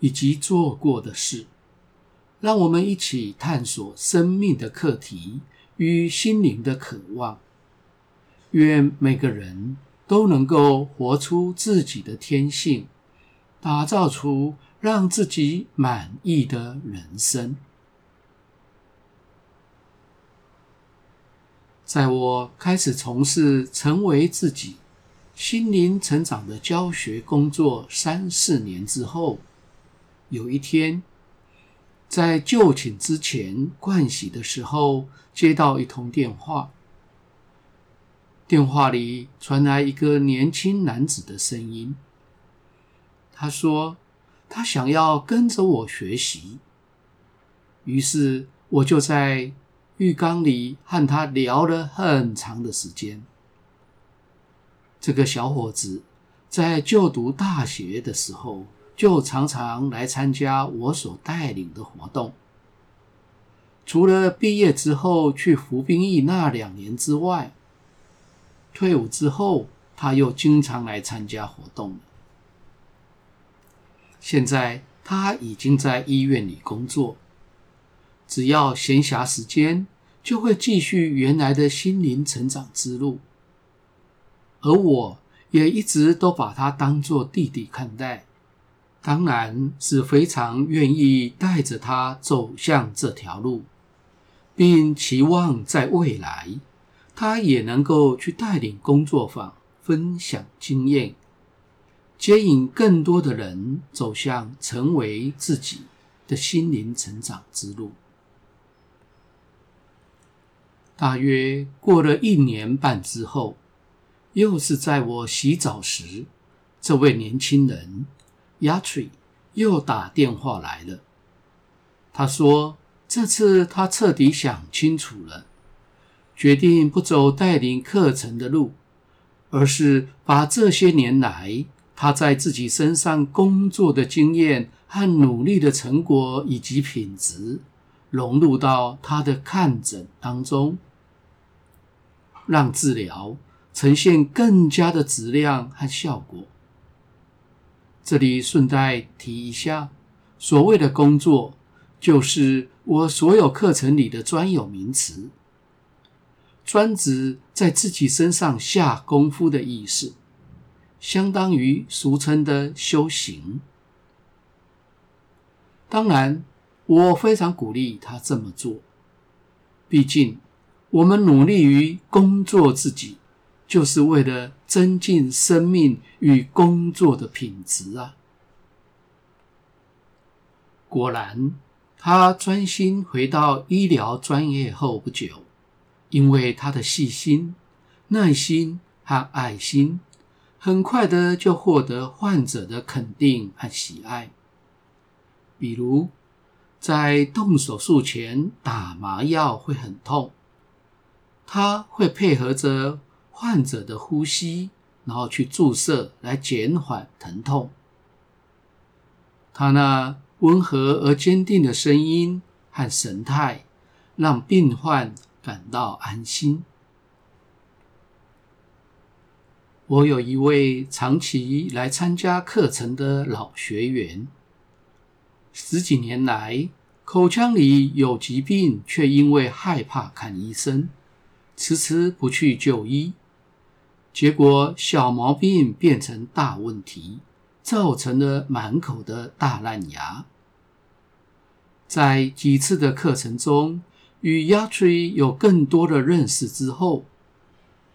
以及做过的事，让我们一起探索生命的课题与心灵的渴望。愿每个人都能够活出自己的天性，打造出让自己满意的人生。在我开始从事成为自己心灵成长的教学工作三四年之后，有一天，在就寝之前盥洗的时候，接到一通电话。电话里传来一个年轻男子的声音。他说：“他想要跟着我学习。”于是我就在浴缸里和他聊了很长的时间。这个小伙子在就读大学的时候，就常常来参加我所带领的活动。除了毕业之后去服兵役那两年之外，退伍之后他又经常来参加活动了。现在他已经在医院里工作，只要闲暇时间，就会继续原来的心灵成长之路。而我也一直都把他当作弟弟看待。当然是非常愿意带着他走向这条路，并期望在未来，他也能够去带领工作坊，分享经验，接引更多的人走向成为自己的心灵成长之路。大约过了一年半之后，又是在我洗澡时，这位年轻人。Yatri 又打电话来了。他说：“这次他彻底想清楚了，决定不走带领课程的路，而是把这些年来他在自己身上工作的经验和努力的成果以及品质，融入到他的看诊当中，让治疗呈现更加的质量和效果。”这里顺带提一下，所谓的工作，就是我所有课程里的专有名词，专指在自己身上下功夫的意思，相当于俗称的修行。当然，我非常鼓励他这么做，毕竟我们努力于工作自己。就是为了增进生命与工作的品质啊！果然，他专心回到医疗专业后不久，因为他的细心、耐心和爱心，很快的就获得患者的肯定和喜爱。比如，在动手术前打麻药会很痛，他会配合着。患者的呼吸，然后去注射来减缓疼痛。他那温和而坚定的声音和神态，让病患感到安心。我有一位长期来参加课程的老学员，十几年来口腔里有疾病，却因为害怕看医生，迟迟不去就医。结果小毛病变成大问题，造成了满口的大烂牙。在几次的课程中，与牙锤有更多的认识之后，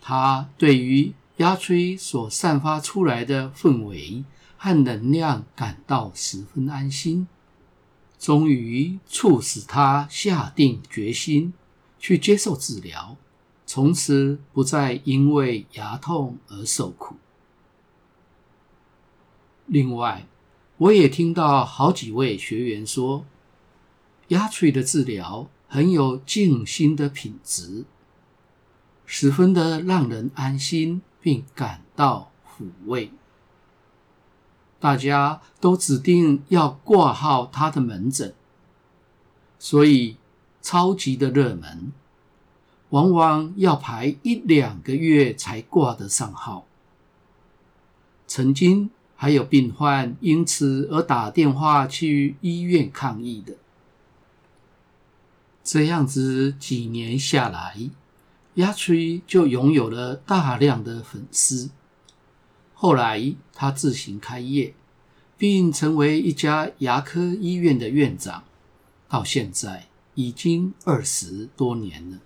他对于牙锤所散发出来的氛围和能量感到十分安心，终于促使他下定决心去接受治疗。从此不再因为牙痛而受苦。另外，我也听到好几位学员说，牙髓的治疗很有静心的品质，十分的让人安心，并感到抚慰。大家都指定要挂号他的门诊，所以超级的热门，往往要排一两个月才挂得上号。曾经还有病患因此而打电话去医院抗议的。这样子几年下来，牙锤就拥有了大量的粉丝。后来，他自行开业，并成为一家牙科医院的院长，到现在已经二十多年了。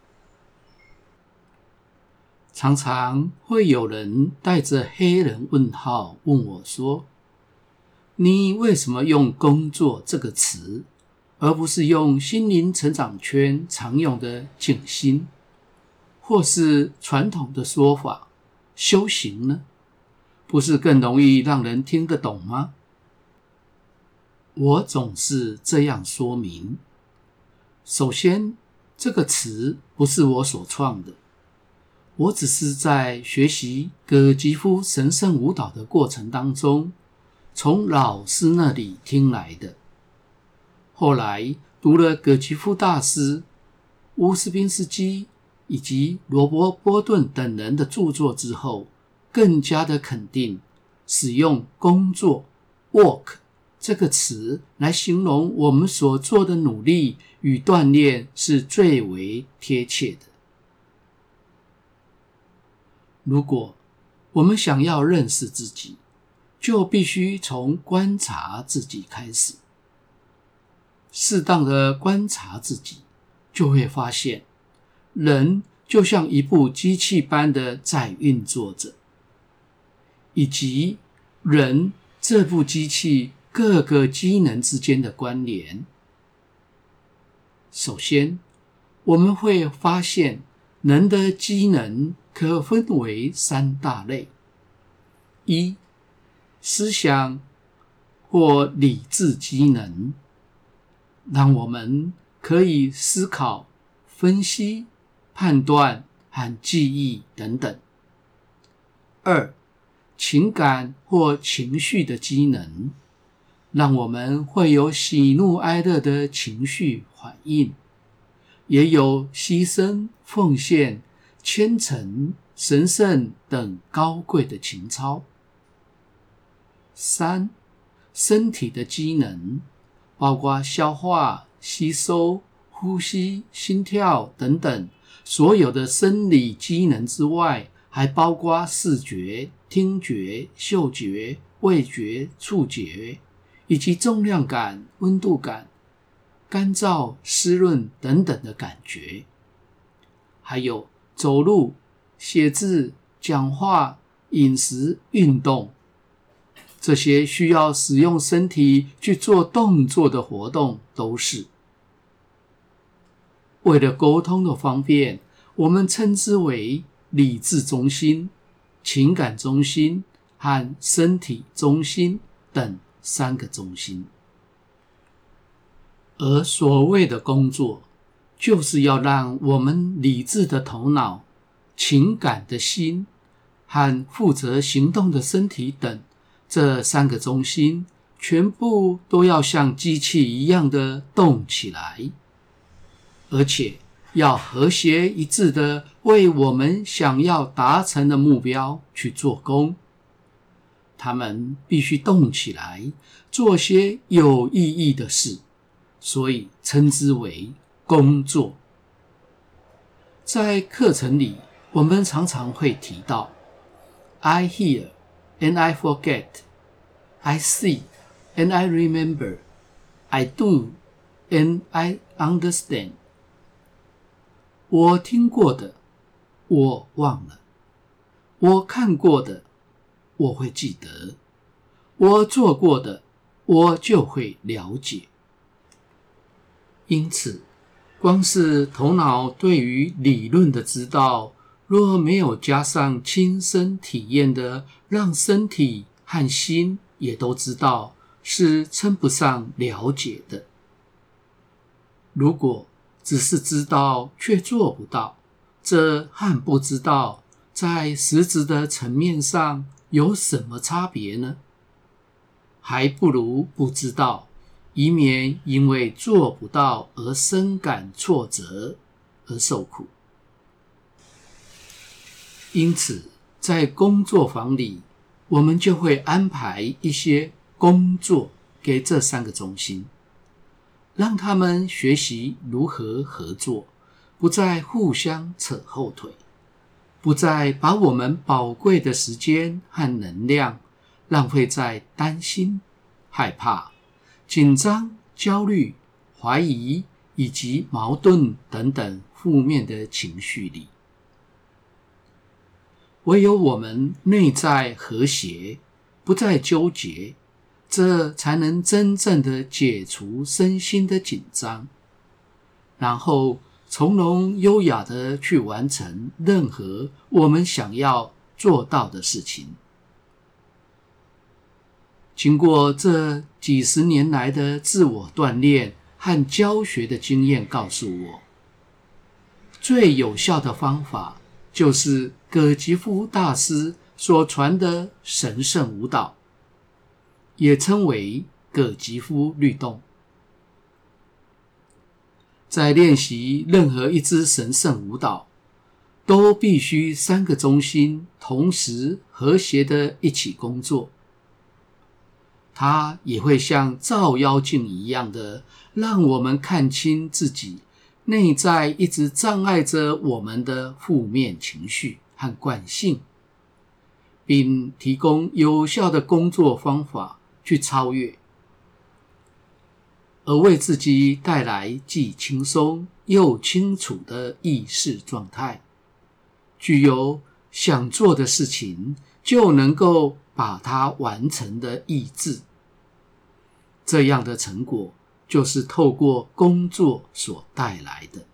常常会有人带着黑人问号问我说：“你为什么用‘工作’这个词，而不是用心灵成长圈常用的‘静心’，或是传统的说法‘修行’呢？”不是更容易让人听得懂吗？我总是这样说明。首先，这个词不是我所创的，我只是在学习葛吉夫神圣舞蹈的过程当中，从老师那里听来的。后来读了葛吉夫大师、乌斯宾斯基以及罗伯·波顿等人的著作之后。更加的肯定，使用“工作 ”（work） 这个词来形容我们所做的努力与锻炼是最为贴切的。如果我们想要认识自己，就必须从观察自己开始。适当的观察自己，就会发现，人就像一部机器般的在运作着。以及人这部机器各个机能之间的关联。首先，我们会发现人的机能可分为三大类：一、思想或理智机能，让我们可以思考、分析、判断和记忆等等；二、情感或情绪的机能，让我们会有喜怒哀乐的情绪反应，也有牺牲、奉献、虔诚、神圣等高贵的情操。三、身体的机能，包括消化、吸收、呼吸、心跳等等，所有的生理机能之外，还包括视觉。听觉、嗅觉、味觉、触觉，以及重量感、温度感、干燥、湿润等等的感觉，还有走路、写字、讲话、饮食、运动，这些需要使用身体去做动作的活动，都是为了沟通的方便，我们称之为理智中心。情感中心和身体中心等三个中心，而所谓的工作，就是要让我们理智的头脑、情感的心和负责行动的身体等这三个中心，全部都要像机器一样的动起来，而且。要和谐一致的为我们想要达成的目标去做工，他们必须动起来，做些有意义的事，所以称之为工作。在课程里，我们常常会提到：I hear and I forget, I see and I remember, I do and I understand。我听过的，我忘了；我看过的，我会记得；我做过的，我就会了解。因此，光是头脑对于理论的知道，若没有加上亲身体验的，让身体和心也都知道，是称不上了解的。如果只是知道却做不到，这和不知道在实质的层面上有什么差别呢？还不如不知道，以免因为做不到而深感挫折而受苦。因此，在工作坊里，我们就会安排一些工作给这三个中心，让他们学习如何合作，不再互相扯后腿，不再把我们宝贵的时间和能量浪费在担心、害怕、紧张、焦虑、怀疑以及矛盾等等负面的情绪里。唯有我们内在和谐，不再纠结，这才能真正的解除身心的紧张，然后从容优雅的去完成任何我们想要做到的事情。经过这几十年来的自我锻炼和教学的经验，告诉我，最有效的方法。就是葛吉夫大师所传的神圣舞蹈，也称为葛吉夫律动。在练习任何一支神圣舞蹈，都必须三个中心同时和谐的一起工作。它也会像照妖镜一样的，让我们看清自己。内在一直障碍着我们的负面情绪和惯性，并提供有效的工作方法去超越，而为自己带来既轻松又清楚的意识状态，具有想做的事情就能够把它完成的意志。这样的成果。就是透过工作所带来的。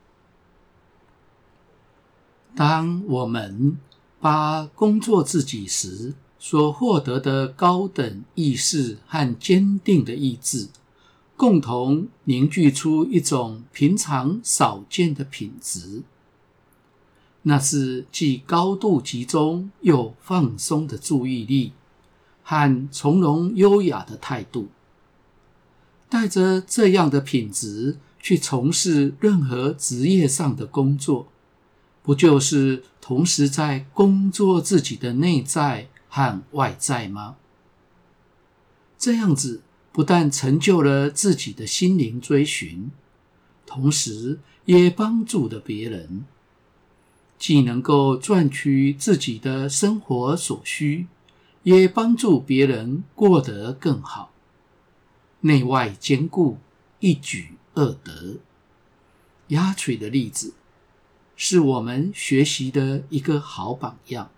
当我们把工作自己时所获得的高等意识和坚定的意志，共同凝聚出一种平常少见的品质，那是既高度集中又放松的注意力和从容优雅的态度。带着这样的品质去从事任何职业上的工作，不就是同时在工作自己的内在和外在吗？这样子不但成就了自己的心灵追寻，同时也帮助了别人，既能够赚取自己的生活所需，也帮助别人过得更好。内外兼顾，一举二得。鸭锤的例子是我们学习的一个好榜样。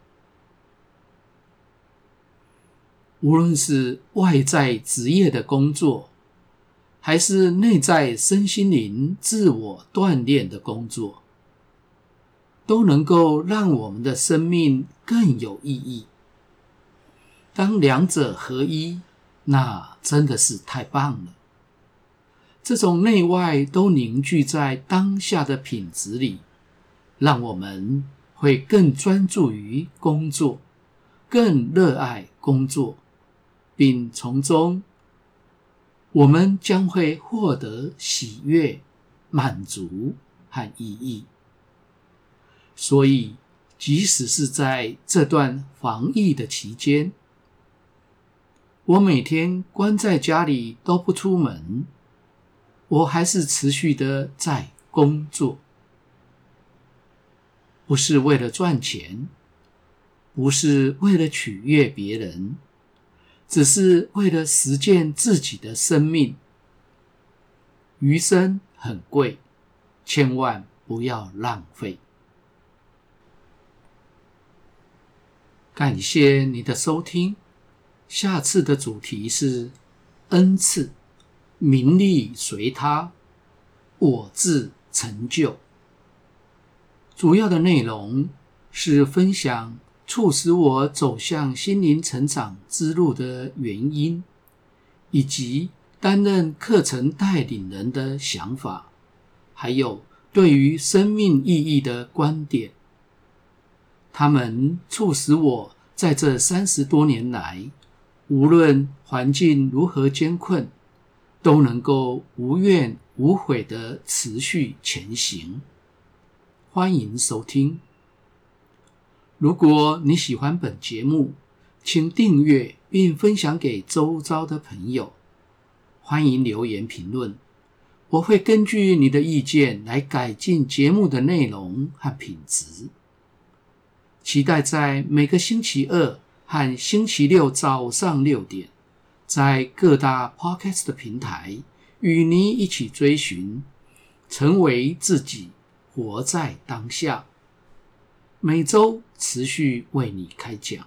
无论是外在职业的工作，还是内在身心灵自我锻炼的工作，都能够让我们的生命更有意义。当两者合一，那真的是太棒了！这种内外都凝聚在当下的品质里，让我们会更专注于工作，更热爱工作，并从中，我们将会获得喜悦、满足和意义。所以，即使是在这段防疫的期间，我每天关在家里都不出门，我还是持续的在工作，不是为了赚钱，不是为了取悦别人，只是为了实践自己的生命。余生很贵，千万不要浪费。感谢你的收听。下次的主题是恩赐，名利随他，我自成就。主要的内容是分享促使我走向心灵成长之路的原因，以及担任课程带领人的想法，还有对于生命意义的观点。他们促使我在这三十多年来，无论环境如何艰困，都能够无怨无悔地持续前行。欢迎收听。如果你喜欢本节目，请订阅并分享给周遭的朋友。欢迎留言评论，我会根据你的意见来改进节目的内容和品质。期待在每个星期二和星期六早上六点，在各大 Podcast 平台与你一起追寻，成为自己，活在当下。每周持续为你开讲。